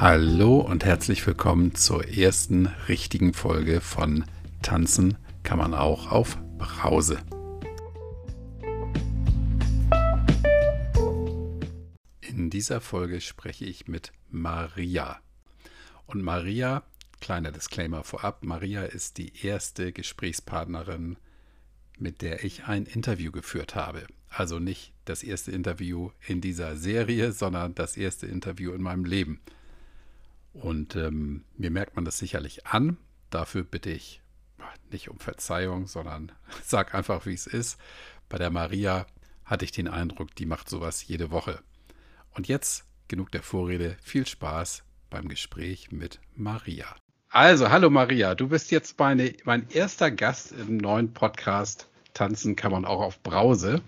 Hallo und herzlich willkommen zur ersten richtigen Folge von Tanzen kann man auch auf Brause. In dieser Folge spreche ich mit Maria. Und Maria, kleiner Disclaimer vorab, Maria ist die erste Gesprächspartnerin, mit der ich ein Interview geführt habe. Also nicht das erste Interview in dieser Serie, sondern das erste Interview in meinem Leben. Und ähm, mir merkt man das sicherlich an. Dafür bitte ich nicht um Verzeihung, sondern sag einfach, wie es ist. Bei der Maria hatte ich den Eindruck, die macht sowas jede Woche. Und jetzt genug der Vorrede. Viel Spaß beim Gespräch mit Maria. Also, hallo Maria, du bist jetzt meine, mein erster Gast im neuen Podcast Tanzen kann man auch auf Brause,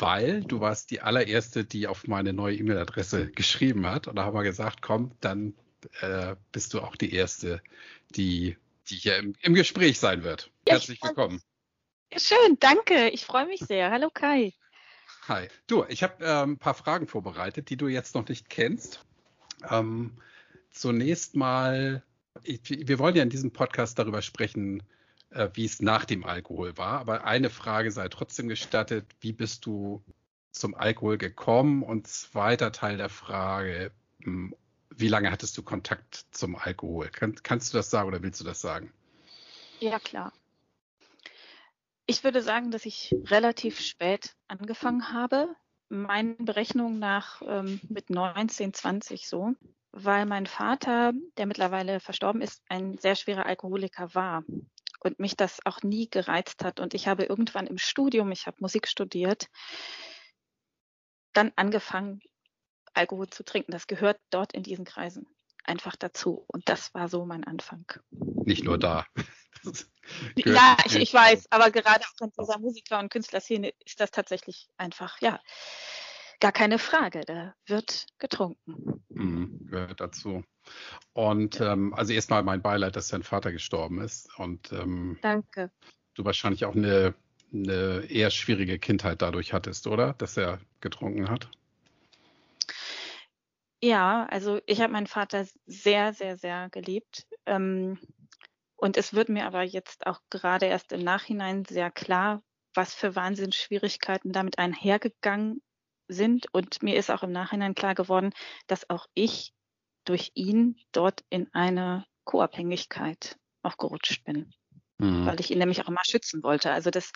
weil du warst die allererste, die auf meine neue E-Mail-Adresse geschrieben hat. Und da haben wir gesagt, komm, dann äh, bist du auch die erste, die, die hier im, im Gespräch sein wird. Ja, Herzlich willkommen. Schön, danke. Ich freue mich sehr. Hallo Kai. Hi. Du, ich habe äh, ein paar Fragen vorbereitet, die du jetzt noch nicht kennst. Ähm, zunächst mal, ich, wir wollen ja in diesem Podcast darüber sprechen, wie es nach dem Alkohol war. Aber eine Frage sei trotzdem gestattet, wie bist du zum Alkohol gekommen? Und zweiter Teil der Frage, hm, wie lange hattest du Kontakt zum Alkohol? Kann, kannst du das sagen oder willst du das sagen? Ja, klar. Ich würde sagen, dass ich relativ spät angefangen habe. Meinen Berechnungen nach ähm, mit 19, 20 so, weil mein Vater, der mittlerweile verstorben ist, ein sehr schwerer Alkoholiker war und mich das auch nie gereizt hat. Und ich habe irgendwann im Studium, ich habe Musik studiert, dann angefangen, Alkohol zu trinken. Das gehört dort in diesen Kreisen einfach dazu. Und das war so mein Anfang. Nicht nur da. ja, ich, ich, weiß, aber gerade auch in dieser Musiker- und Künstlerszene ist das tatsächlich einfach, ja, gar keine Frage. Da wird getrunken. Mhm, gehört dazu. Und ähm, also erstmal mein Beileid, dass dein Vater gestorben ist. Und ähm, danke. Du wahrscheinlich auch eine, eine eher schwierige Kindheit dadurch hattest, oder? Dass er getrunken hat. Ja, also ich habe meinen Vater sehr, sehr, sehr geliebt. Ähm, und es wird mir aber jetzt auch gerade erst im Nachhinein sehr klar, was für Wahnsinnsschwierigkeiten damit einhergegangen sind. Und mir ist auch im Nachhinein klar geworden, dass auch ich durch ihn dort in eine Co-Abhängigkeit auch gerutscht bin, mhm. weil ich ihn nämlich auch immer schützen wollte. Also das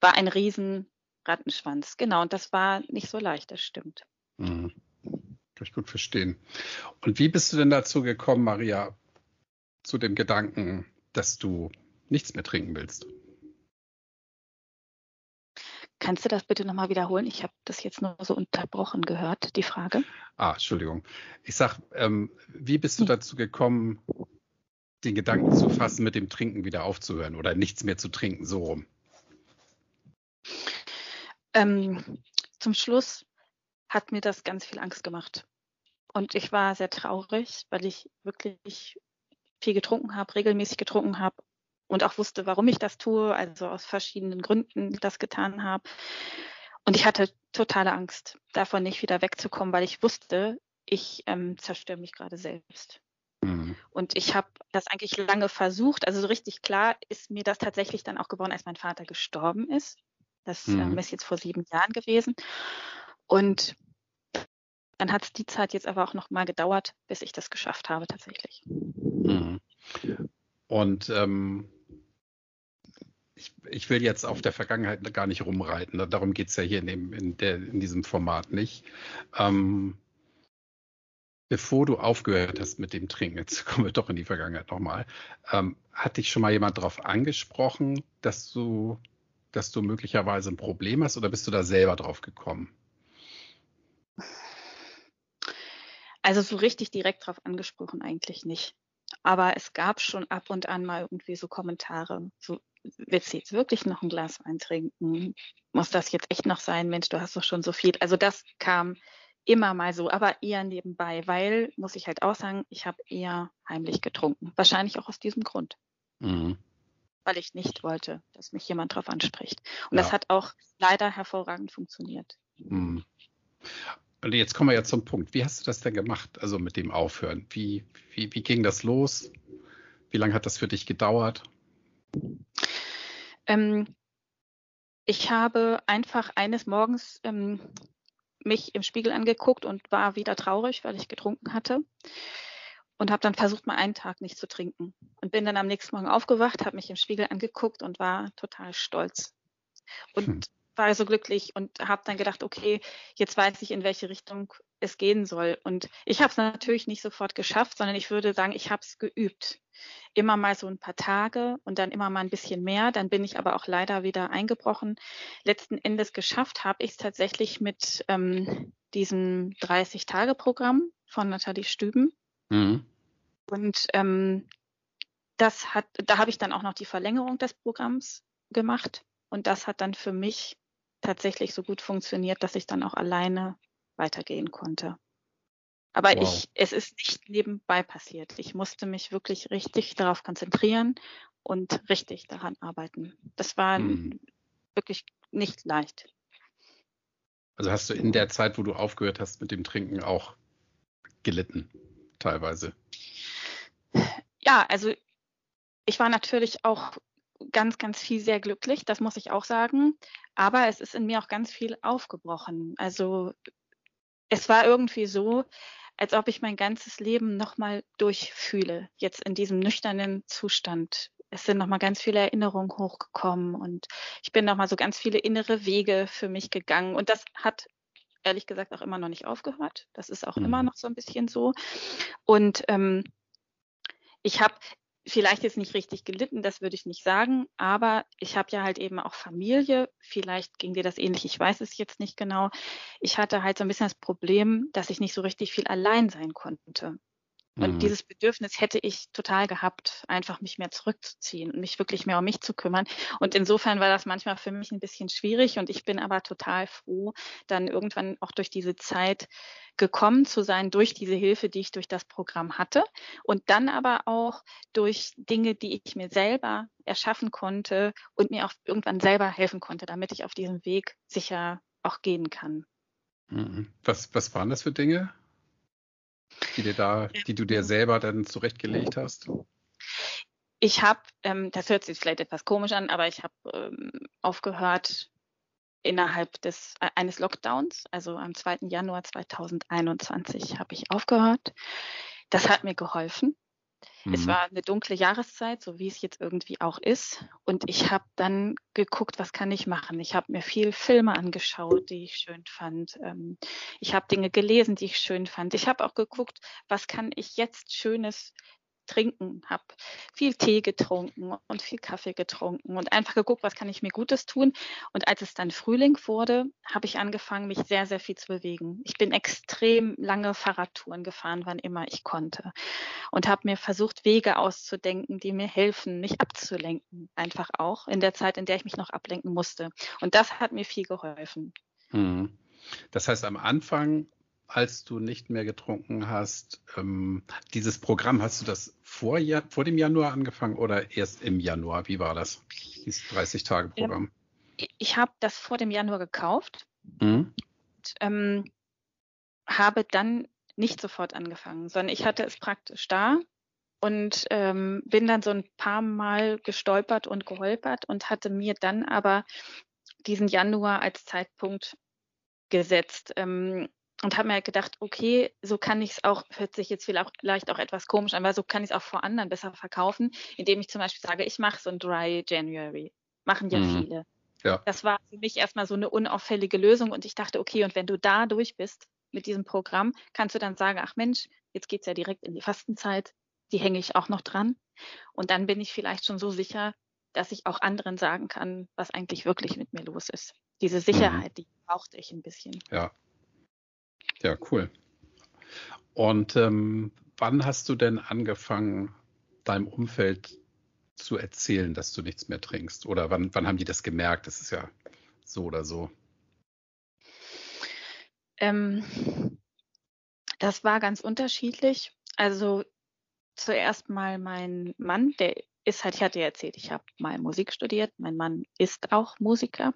war ein riesen Rattenschwanz. Genau, und das war nicht so leicht, das stimmt. Mhm. Kann ich gut verstehen. Und wie bist du denn dazu gekommen, Maria, zu dem Gedanken, dass du nichts mehr trinken willst? Kannst du das bitte nochmal wiederholen? Ich habe das jetzt nur so unterbrochen gehört, die Frage. Ah, Entschuldigung. Ich sag, ähm, wie bist du hm. dazu gekommen, den Gedanken zu fassen, mit dem Trinken wieder aufzuhören oder nichts mehr zu trinken, so rum? Ähm, zum Schluss hat mir das ganz viel Angst gemacht. Und ich war sehr traurig, weil ich wirklich viel getrunken habe, regelmäßig getrunken habe und auch wusste, warum ich das tue, also aus verschiedenen Gründen das getan habe. Und ich hatte totale Angst, davon nicht wieder wegzukommen, weil ich wusste, ich ähm, zerstöre mich gerade selbst. Mhm. Und ich habe das eigentlich lange versucht. Also so richtig klar ist mir das tatsächlich dann auch geworden, als mein Vater gestorben ist. Das ähm, mhm. ähm, ist jetzt vor sieben Jahren gewesen. Und dann hat es die Zeit jetzt aber auch noch mal gedauert, bis ich das geschafft habe tatsächlich. Mhm. Und ähm, ich, ich, will jetzt auf der Vergangenheit gar nicht rumreiten. Darum geht es ja hier in, dem, in, der, in, diesem Format nicht. Ähm, bevor du aufgehört hast mit dem Trinken, jetzt kommen wir doch in die Vergangenheit nochmal, ähm, hat dich schon mal jemand darauf angesprochen, dass du, dass du möglicherweise ein Problem hast oder bist du da selber drauf gekommen? Also so richtig direkt drauf angesprochen eigentlich nicht. Aber es gab schon ab und an mal irgendwie so Kommentare, so willst du jetzt wirklich noch ein Glas Wein trinken? Muss das jetzt echt noch sein? Mensch, du hast doch schon so viel. Also das kam immer mal so, aber eher nebenbei, weil, muss ich halt auch sagen, ich habe eher heimlich getrunken. Wahrscheinlich auch aus diesem Grund. Mhm. Weil ich nicht wollte, dass mich jemand drauf anspricht. Und ja. das hat auch leider hervorragend funktioniert. Mhm. Und jetzt kommen wir ja zum Punkt. Wie hast du das denn gemacht, also mit dem Aufhören? Wie, wie, wie ging das los? Wie lange hat das für dich gedauert? Ähm, ich habe einfach eines Morgens ähm, mich im Spiegel angeguckt und war wieder traurig, weil ich getrunken hatte. Und habe dann versucht, mal einen Tag nicht zu trinken. Und bin dann am nächsten Morgen aufgewacht, habe mich im Spiegel angeguckt und war total stolz. Und hm war so glücklich und habe dann gedacht, okay, jetzt weiß ich, in welche Richtung es gehen soll. Und ich habe es natürlich nicht sofort geschafft, sondern ich würde sagen, ich habe es geübt. Immer mal so ein paar Tage und dann immer mal ein bisschen mehr. Dann bin ich aber auch leider wieder eingebrochen. Letzten Endes geschafft habe ich es tatsächlich mit ähm, diesem 30-Tage-Programm von Nathalie Stüben. Mhm. Und ähm, das hat, da habe ich dann auch noch die Verlängerung des Programms gemacht. Und das hat dann für mich tatsächlich so gut funktioniert, dass ich dann auch alleine weitergehen konnte. Aber wow. ich, es ist nicht nebenbei passiert. Ich musste mich wirklich richtig darauf konzentrieren und richtig daran arbeiten. Das war hm. wirklich nicht leicht. Also hast du in der Zeit, wo du aufgehört hast mit dem Trinken, auch gelitten, teilweise? Ja, also ich war natürlich auch ganz, ganz viel sehr glücklich, das muss ich auch sagen. Aber es ist in mir auch ganz viel aufgebrochen. Also es war irgendwie so, als ob ich mein ganzes Leben nochmal durchfühle, jetzt in diesem nüchternen Zustand. Es sind nochmal ganz viele Erinnerungen hochgekommen und ich bin nochmal so ganz viele innere Wege für mich gegangen. Und das hat ehrlich gesagt auch immer noch nicht aufgehört. Das ist auch mhm. immer noch so ein bisschen so. Und ähm, ich habe vielleicht jetzt nicht richtig gelitten, das würde ich nicht sagen, aber ich habe ja halt eben auch Familie. Vielleicht ging dir das ähnlich, ich weiß es jetzt nicht genau. Ich hatte halt so ein bisschen das Problem, dass ich nicht so richtig viel allein sein konnte. Und mhm. dieses Bedürfnis hätte ich total gehabt, einfach mich mehr zurückzuziehen und mich wirklich mehr um mich zu kümmern. Und insofern war das manchmal für mich ein bisschen schwierig. Und ich bin aber total froh, dann irgendwann auch durch diese Zeit gekommen zu sein, durch diese Hilfe, die ich durch das Programm hatte. Und dann aber auch durch Dinge, die ich mir selber erschaffen konnte und mir auch irgendwann selber helfen konnte, damit ich auf diesem Weg sicher auch gehen kann. Mhm. Was, was waren das für Dinge? Die, dir da, die du dir selber dann zurechtgelegt hast? Ich habe, ähm, das hört sich vielleicht etwas komisch an, aber ich habe ähm, aufgehört innerhalb des äh, eines Lockdowns, also am 2. Januar 2021 habe ich aufgehört. Das hat mir geholfen. Mhm. Es war eine dunkle Jahreszeit, so wie es jetzt irgendwie auch ist. Und ich habe dann geguckt, was kann ich machen. Ich habe mir viel Filme angeschaut, die ich schön fand. Ähm, ich habe Dinge gelesen, die ich schön fand. Ich habe auch geguckt, was kann ich jetzt Schönes trinken, habe viel Tee getrunken und viel Kaffee getrunken und einfach geguckt, was kann ich mir Gutes tun. Und als es dann Frühling wurde, habe ich angefangen, mich sehr, sehr viel zu bewegen. Ich bin extrem lange Fahrradtouren gefahren, wann immer ich konnte und habe mir versucht, Wege auszudenken, die mir helfen, mich abzulenken, einfach auch in der Zeit, in der ich mich noch ablenken musste. Und das hat mir viel geholfen. Hm. Das heißt, am Anfang als du nicht mehr getrunken hast. Ähm, dieses Programm, hast du das vor, vor dem Januar angefangen oder erst im Januar? Wie war das, dieses 30-Tage-Programm? Ähm, ich habe das vor dem Januar gekauft mhm. und ähm, habe dann nicht sofort angefangen, sondern ich hatte es praktisch da und ähm, bin dann so ein paar Mal gestolpert und geholpert und hatte mir dann aber diesen Januar als Zeitpunkt gesetzt. Ähm, und habe mir halt gedacht, okay, so kann ich es auch, hört sich jetzt vielleicht auch etwas komisch an, aber so kann ich es auch vor anderen besser verkaufen, indem ich zum Beispiel sage, ich mache so ein Dry January. Machen ja mhm. viele. Ja. Das war für mich erstmal so eine unauffällige Lösung und ich dachte, okay, und wenn du da durch bist mit diesem Programm, kannst du dann sagen, ach Mensch, jetzt geht es ja direkt in die Fastenzeit, die hänge ich auch noch dran. Und dann bin ich vielleicht schon so sicher, dass ich auch anderen sagen kann, was eigentlich wirklich mit mir los ist. Diese mhm. Sicherheit, mhm. die brauchte ich ein bisschen. Ja, ja, cool. Und ähm, wann hast du denn angefangen, deinem Umfeld zu erzählen, dass du nichts mehr trinkst? Oder wann, wann haben die das gemerkt? Das ist ja so oder so. Ähm, das war ganz unterschiedlich. Also zuerst mal mein Mann, der ist halt, ich hatte ja erzählt, ich habe mal Musik studiert. Mein Mann ist auch Musiker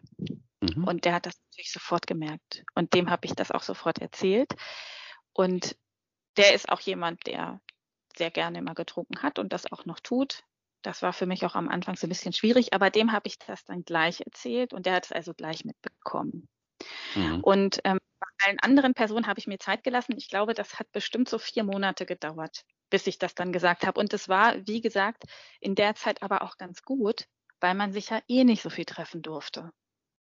mhm. und der hat das natürlich sofort gemerkt. Und dem habe ich das auch sofort erzählt. Und der ist auch jemand, der sehr gerne immer getrunken hat und das auch noch tut. Das war für mich auch am Anfang so ein bisschen schwierig, aber dem habe ich das dann gleich erzählt und der hat es also gleich mitbekommen. Mhm. Und ähm, bei allen anderen Personen habe ich mir Zeit gelassen. Ich glaube, das hat bestimmt so vier Monate gedauert, bis ich das dann gesagt habe. Und es war, wie gesagt, in der Zeit aber auch ganz gut, weil man sich ja eh nicht so viel treffen durfte.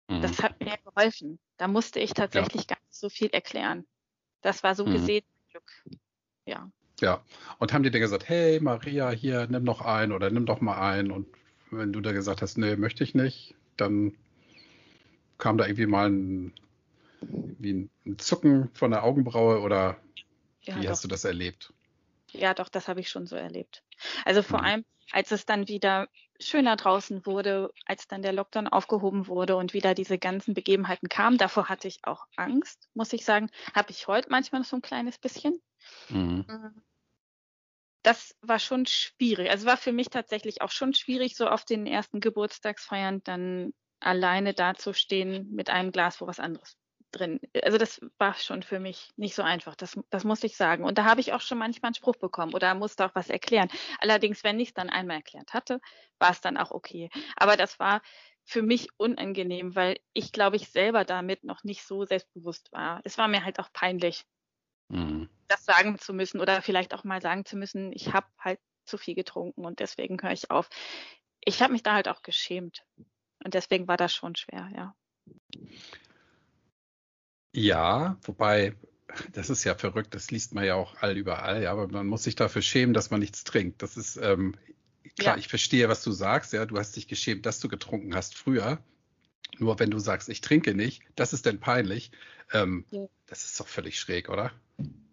Mhm. Das hat mir geholfen. Da musste ich tatsächlich ja. gar nicht so viel erklären. Das war so mhm. gesehen Glück. Ja. Ja. Und haben die dir gesagt, hey Maria, hier, nimm noch ein oder nimm doch mal ein. Und wenn du da gesagt hast, nee, möchte ich nicht, dann kam da irgendwie mal ein, wie ein Zucken von der Augenbraue oder ja, wie doch. hast du das erlebt? Ja, doch, das habe ich schon so erlebt. Also vor mhm. allem, als es dann wieder schöner draußen wurde, als dann der Lockdown aufgehoben wurde und wieder diese ganzen Begebenheiten kamen, davor hatte ich auch Angst, muss ich sagen. Habe ich heute manchmal noch so ein kleines bisschen. Mhm. Mm. Das war schon schwierig. Also war für mich tatsächlich auch schon schwierig, so auf den ersten Geburtstagsfeiern dann alleine dazustehen mit einem Glas, wo was anderes drin. Also das war schon für mich nicht so einfach. Das, das muss ich sagen. Und da habe ich auch schon manchmal einen Spruch bekommen oder musste auch was erklären. Allerdings, wenn ich es dann einmal erklärt hatte, war es dann auch okay. Aber das war für mich unangenehm, weil ich glaube ich selber damit noch nicht so selbstbewusst war. Es war mir halt auch peinlich, mhm. das sagen zu müssen oder vielleicht auch mal sagen zu müssen, ich habe halt zu viel getrunken und deswegen höre ich auf. Ich habe mich da halt auch geschämt. Und deswegen war das schon schwer, ja. Ja, wobei, das ist ja verrückt, das liest man ja auch all überall, ja, aber man muss sich dafür schämen, dass man nichts trinkt. Das ist, ähm, klar, ja. ich verstehe, was du sagst, ja, du hast dich geschämt, dass du getrunken hast früher. Nur wenn du sagst, ich trinke nicht, das ist denn peinlich. Ähm, ja. Das ist doch völlig schräg, oder?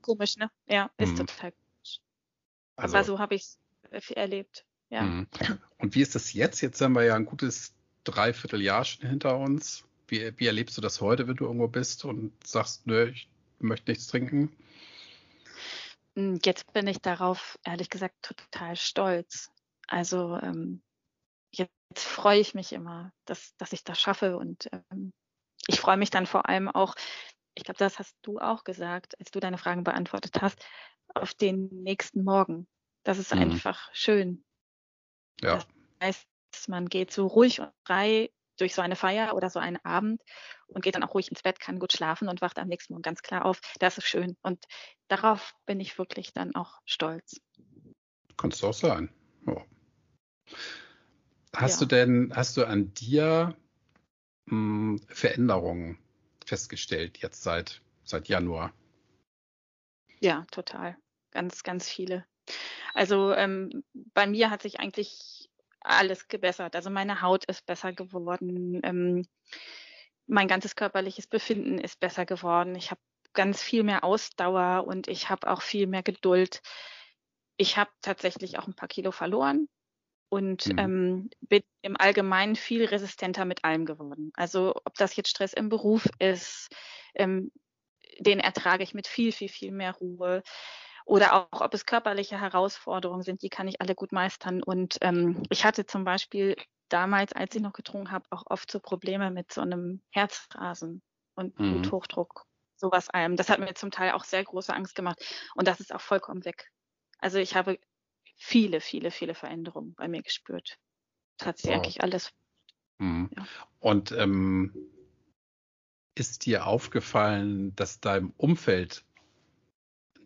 Komisch, ne? Ja, ist mhm. total komisch. Also, aber so habe ich es erlebt. Ja. Mhm. Und wie ist das jetzt? Jetzt haben wir ja ein gutes Dreivierteljahr schon hinter uns. Wie, wie erlebst du das heute, wenn du irgendwo bist und sagst, nö, ich möchte nichts trinken? Hm, jetzt bin ich darauf, ehrlich gesagt, total stolz. Also ähm, jetzt freue ich mich immer, dass, dass ich das schaffe und ähm, ich freue mich dann vor allem auch, ich glaube, das hast du auch gesagt, als du deine Fragen beantwortet hast, auf den nächsten Morgen. Das ist mhm. einfach schön. Ja. Das heißt, man geht so ruhig und frei durch so eine Feier oder so einen Abend und geht dann auch ruhig ins Bett, kann gut schlafen und wacht am nächsten Morgen ganz klar auf. Das ist schön. Und darauf bin ich wirklich dann auch stolz. Kannst du auch sein. Ja. Hast ja. du denn, hast du an dir mh, hm, Veränderungen festgestellt jetzt seit, seit Januar? Ja, total. Ganz, ganz viele. Also ähm, bei mir hat sich eigentlich alles gebessert. Also meine Haut ist besser geworden. Ähm, mein ganzes körperliches Befinden ist besser geworden. Ich habe ganz viel mehr Ausdauer und ich habe auch viel mehr Geduld. Ich habe tatsächlich auch ein paar Kilo verloren und mhm. ähm, bin im Allgemeinen viel resistenter mit allem geworden. Also ob das jetzt Stress im Beruf ist, ähm, den ertrage ich mit viel, viel, viel mehr Ruhe oder auch ob es körperliche Herausforderungen sind, die kann ich alle gut meistern. Und ähm, ich hatte zum Beispiel damals, als ich noch getrunken habe, auch oft so Probleme mit so einem Herzrasen und mhm. Bluthochdruck, sowas allem. Das hat mir zum Teil auch sehr große Angst gemacht und das ist auch vollkommen weg. Also ich habe viele, viele, viele Veränderungen bei mir gespürt. Tatsächlich wow. alles. Mhm. Ja. Und ähm, ist dir aufgefallen, dass deinem Umfeld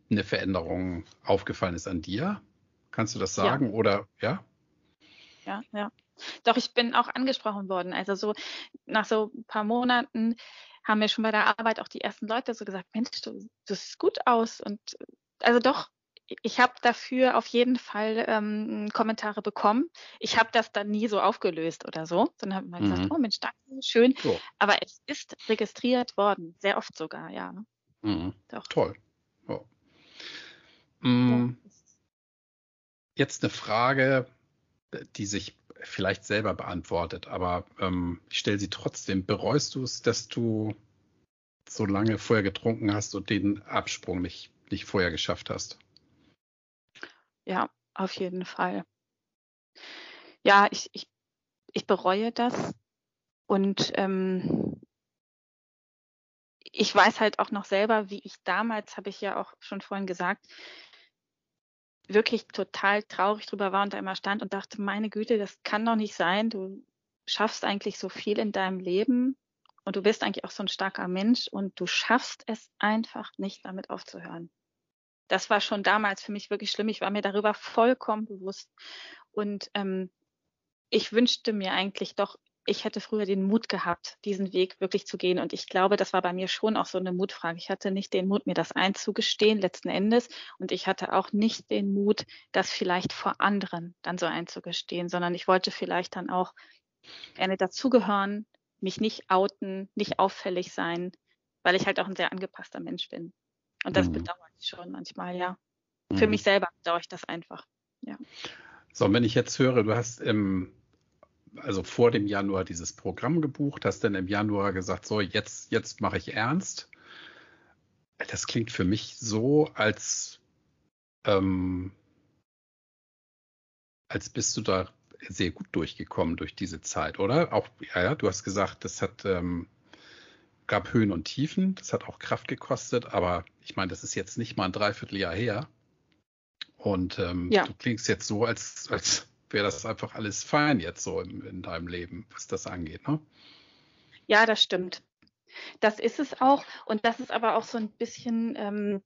eine Veränderung aufgefallen ist an dir? Kannst du das sagen ja. oder ja? Ja, ja. Doch, ich bin auch angesprochen worden. Also so nach so ein paar Monaten haben mir schon bei der Arbeit auch die ersten Leute so gesagt, Mensch, du, du siehst gut aus. Und also doch, ich habe dafür auf jeden Fall ähm, Kommentare bekommen. Ich habe das dann nie so aufgelöst oder so, sondern habe mal mhm. gesagt, oh Mensch, danke, schön. So. Aber es ist registriert worden, sehr oft sogar, ja. Mhm. Doch. Toll. Oh. Mm, jetzt eine Frage, die sich vielleicht selber beantwortet, aber ähm, ich stelle sie trotzdem. Bereust du es, dass du so lange vorher getrunken hast und den Absprung nicht, nicht vorher geschafft hast? Ja, auf jeden Fall. ja, ich, ich, ich bereue das und ähm, ich weiß halt auch noch selber, wie ich damals, habe ich ja auch schon vorhin gesagt, wirklich total traurig drüber war und da immer stand und dachte, meine Güte, das kann doch nicht sein. Du schaffst eigentlich so viel in deinem Leben und du bist eigentlich auch so ein starker Mensch und du schaffst es einfach nicht, damit aufzuhören. Das war schon damals für mich wirklich schlimm. Ich war mir darüber vollkommen bewusst. Und ähm, ich wünschte mir eigentlich doch ich hätte früher den Mut gehabt, diesen Weg wirklich zu gehen. Und ich glaube, das war bei mir schon auch so eine Mutfrage. Ich hatte nicht den Mut, mir das einzugestehen letzten Endes. Und ich hatte auch nicht den Mut, das vielleicht vor anderen dann so einzugestehen, sondern ich wollte vielleicht dann auch gerne dazugehören, mich nicht outen, nicht auffällig sein, weil ich halt auch ein sehr angepasster Mensch bin. Und das mhm. bedauere ich schon manchmal, ja. Mhm. Für mich selber bedauere ich das einfach, ja. So, und wenn ich jetzt höre, du hast im also vor dem Januar dieses Programm gebucht, hast dann im Januar gesagt, so jetzt, jetzt mache ich ernst. Das klingt für mich so, als, ähm, als bist du da sehr gut durchgekommen durch diese Zeit, oder? Auch, ja, du hast gesagt, das hat, ähm, gab Höhen und Tiefen, das hat auch Kraft gekostet, aber ich meine, das ist jetzt nicht mal ein Dreivierteljahr her. Und ähm, ja. du klingst jetzt so, als, als wäre das einfach alles fein jetzt so in, in deinem Leben, was das angeht. Ne? Ja, das stimmt. Das ist es auch. Und das ist aber auch so ein bisschen ähm,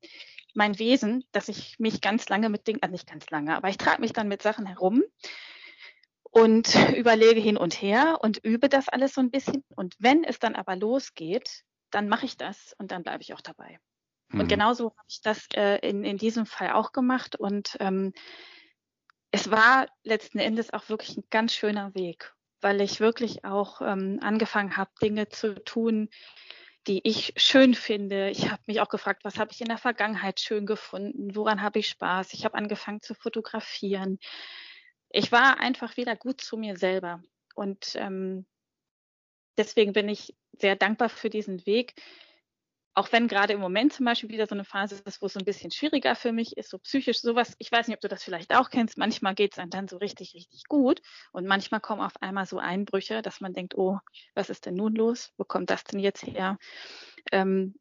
mein Wesen, dass ich mich ganz lange mit Dingen, also nicht ganz lange, aber ich trage mich dann mit Sachen herum und überlege hin und her und übe das alles so ein bisschen. Und wenn es dann aber losgeht, dann mache ich das und dann bleibe ich auch dabei. Mhm. Und genauso habe ich das äh, in, in diesem Fall auch gemacht. Und ähm, es war letzten Endes auch wirklich ein ganz schöner Weg, weil ich wirklich auch ähm, angefangen habe, Dinge zu tun, die ich schön finde. Ich habe mich auch gefragt, was habe ich in der Vergangenheit schön gefunden? Woran habe ich Spaß? Ich habe angefangen zu fotografieren. Ich war einfach wieder gut zu mir selber. Und ähm, deswegen bin ich sehr dankbar für diesen Weg, auch wenn gerade im Moment zum Beispiel wieder so eine Phase ist, wo es so ein bisschen schwieriger für mich ist, so psychisch sowas, ich weiß nicht, ob du das vielleicht auch kennst, manchmal geht es einem dann so richtig, richtig gut und manchmal kommen auf einmal so Einbrüche, dass man denkt, oh, was ist denn nun los? Wo kommt das denn jetzt her? Ähm,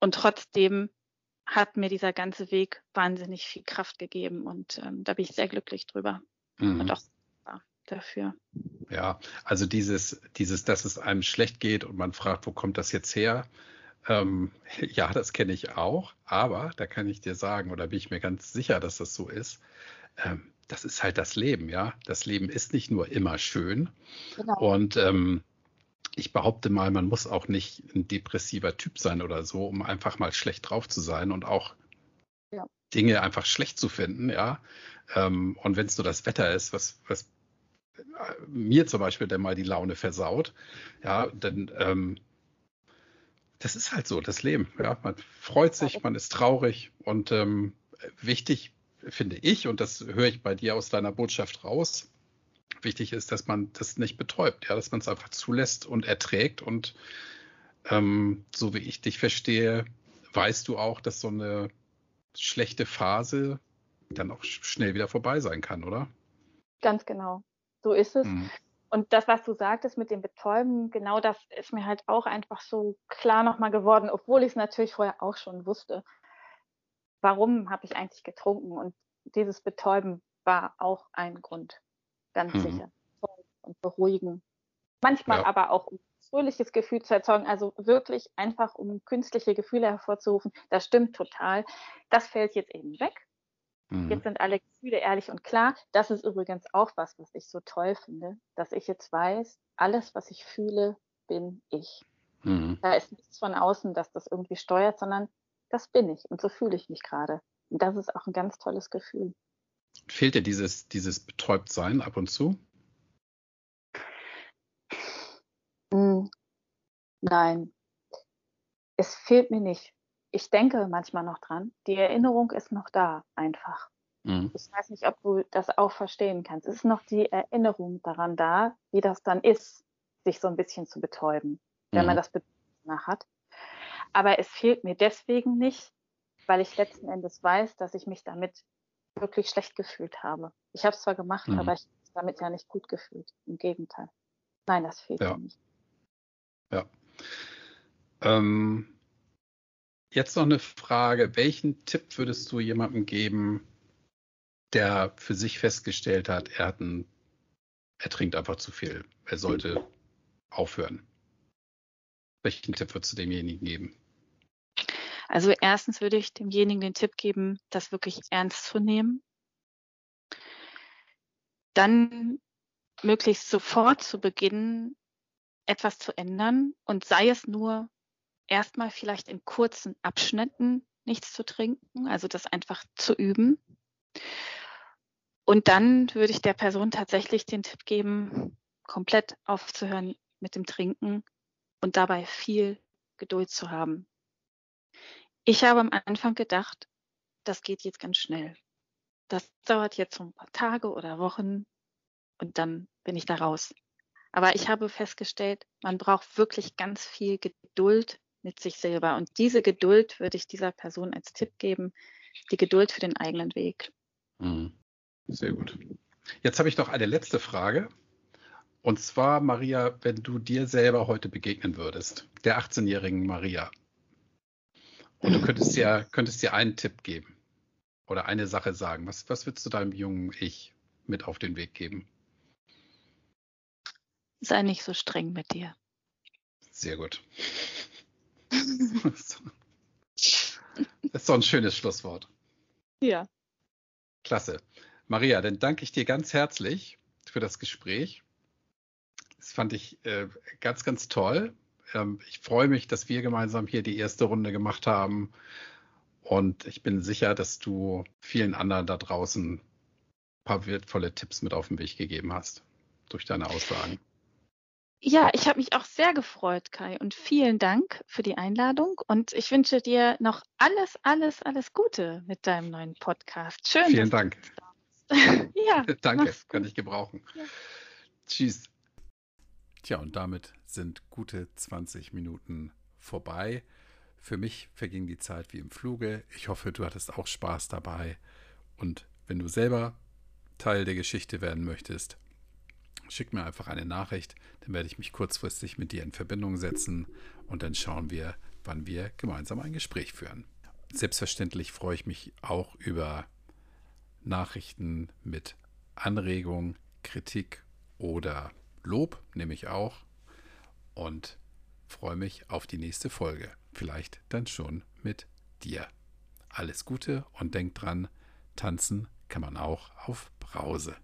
und trotzdem hat mir dieser ganze Weg wahnsinnig viel Kraft gegeben und ähm, da bin ich sehr glücklich drüber mhm. und auch dafür. Ja, also dieses, dieses, dass es einem schlecht geht und man fragt, wo kommt das jetzt her? Ähm, ja, das kenne ich auch, aber da kann ich dir sagen, oder bin ich mir ganz sicher, dass das so ist. Ähm, das ist halt das Leben, ja. Das Leben ist nicht nur immer schön. Genau. Und ähm, ich behaupte mal, man muss auch nicht ein depressiver Typ sein oder so, um einfach mal schlecht drauf zu sein und auch ja. Dinge einfach schlecht zu finden, ja. Ähm, und wenn es nur das Wetter ist, was, was äh, mir zum Beispiel dann mal die Laune versaut, ja, dann ähm, das ist halt so, das Leben. Ja, man freut sich, man ist traurig und ähm, wichtig finde ich, und das höre ich bei dir aus deiner Botschaft raus, wichtig ist, dass man das nicht betäubt, ja, dass man es einfach zulässt und erträgt. Und ähm, so wie ich dich verstehe, weißt du auch, dass so eine schlechte Phase dann auch schnell wieder vorbei sein kann, oder? Ganz genau. So ist es. Mhm. Und das, was du sagtest mit dem Betäuben, genau das ist mir halt auch einfach so klar nochmal geworden, obwohl ich es natürlich vorher auch schon wusste. Warum habe ich eigentlich getrunken? Und dieses Betäuben war auch ein Grund, ganz mhm. sicher. Und beruhigen. Manchmal ja. aber auch um fröhliches Gefühl zu erzeugen, also wirklich einfach um künstliche Gefühle hervorzurufen. Das stimmt total. Das fällt jetzt eben weg. Mhm. Jetzt sind alle Gefühle ehrlich und klar. Das ist übrigens auch was, was ich so toll finde, dass ich jetzt weiß, alles, was ich fühle, bin ich. Mhm. Da ist nichts von außen, dass das irgendwie steuert, sondern das bin ich und so fühle ich mich gerade. Und das ist auch ein ganz tolles Gefühl. Fehlt dir dieses, dieses Betäubtsein ab und zu? Hm. Nein, es fehlt mir nicht ich denke manchmal noch dran. Die Erinnerung ist noch da, einfach. Mhm. Ich weiß nicht, ob du das auch verstehen kannst. Es ist noch die Erinnerung daran da, wie das dann ist, sich so ein bisschen zu betäuben, wenn mhm. man das nach hat. Aber es fehlt mir deswegen nicht, weil ich letzten Endes weiß, dass ich mich damit wirklich schlecht gefühlt habe. Ich habe es zwar gemacht, mhm. aber ich damit ja nicht gut gefühlt. Im Gegenteil. Nein, das fehlt ja. mir nicht. Ja. Ähm, jetzt noch eine Frage. Welchen Tipp würdest du jemandem geben, der für sich festgestellt hat, er hat einen, er trinkt einfach zu viel. Er sollte aufhören. Welchen Tipp würdest du demjenigen geben? Also erstens würde ich demjenigen den Tipp geben, das wirklich ernst zu nehmen. Dann möglichst sofort zu beginnen, etwas zu ändern und sei es nur erstmal vielleicht in kurzen Abschnitten nichts zu trinken, also das einfach zu üben. Und dann würde ich der Person tatsächlich den Tipp geben, komplett aufzuhören mit dem Trinken und dabei viel Geduld zu haben. Ich habe am Anfang gedacht, das geht jetzt ganz schnell. Das dauert jetzt so ein paar Tage oder Wochen und dann bin ich da raus. Aber ich habe festgestellt, man braucht wirklich ganz viel Geduld mit sich selber. Und diese Geduld würde ich dieser Person als Tipp geben, die Geduld für den eigenen Weg. Mhm. Sehr gut. Jetzt habe ich noch eine letzte Frage. Und zwar, Maria, wenn du dir selber heute begegnen würdest, der 18-jährigen Maria, und du könntest dir, könntest dir einen Tipp geben oder eine Sache sagen, was, was würdest du deinem jungen Ich mit auf den Weg geben? Sei nicht so streng mit dir. Sehr gut. das ist doch ein schönes Schlusswort. Ja. Klasse. Maria, dann danke ich dir ganz herzlich für das Gespräch. Das fand ich äh, ganz, ganz toll. Ähm, ich freue mich, dass wir gemeinsam hier die erste Runde gemacht haben. Und ich bin sicher, dass du vielen anderen da draußen ein paar wertvolle Tipps mit auf den Weg gegeben hast durch deine Aussagen. Ja, ich habe mich auch sehr gefreut, Kai, und vielen Dank für die Einladung. Und ich wünsche dir noch alles, alles, alles Gute mit deinem neuen Podcast. Schön. Vielen Dank. ja. Danke, kann ich gebrauchen. Ja. Tschüss. Tja, und damit sind gute 20 Minuten vorbei. Für mich verging die Zeit wie im Fluge. Ich hoffe, du hattest auch Spaß dabei. Und wenn du selber Teil der Geschichte werden möchtest, schick mir einfach eine Nachricht, dann werde ich mich kurzfristig mit dir in Verbindung setzen und dann schauen wir, wann wir gemeinsam ein Gespräch führen. Selbstverständlich freue ich mich auch über Nachrichten mit Anregung, Kritik oder Lob, nehme ich auch und freue mich auf die nächste Folge. Vielleicht dann schon mit dir. Alles Gute und denk dran, tanzen kann man auch auf Brause.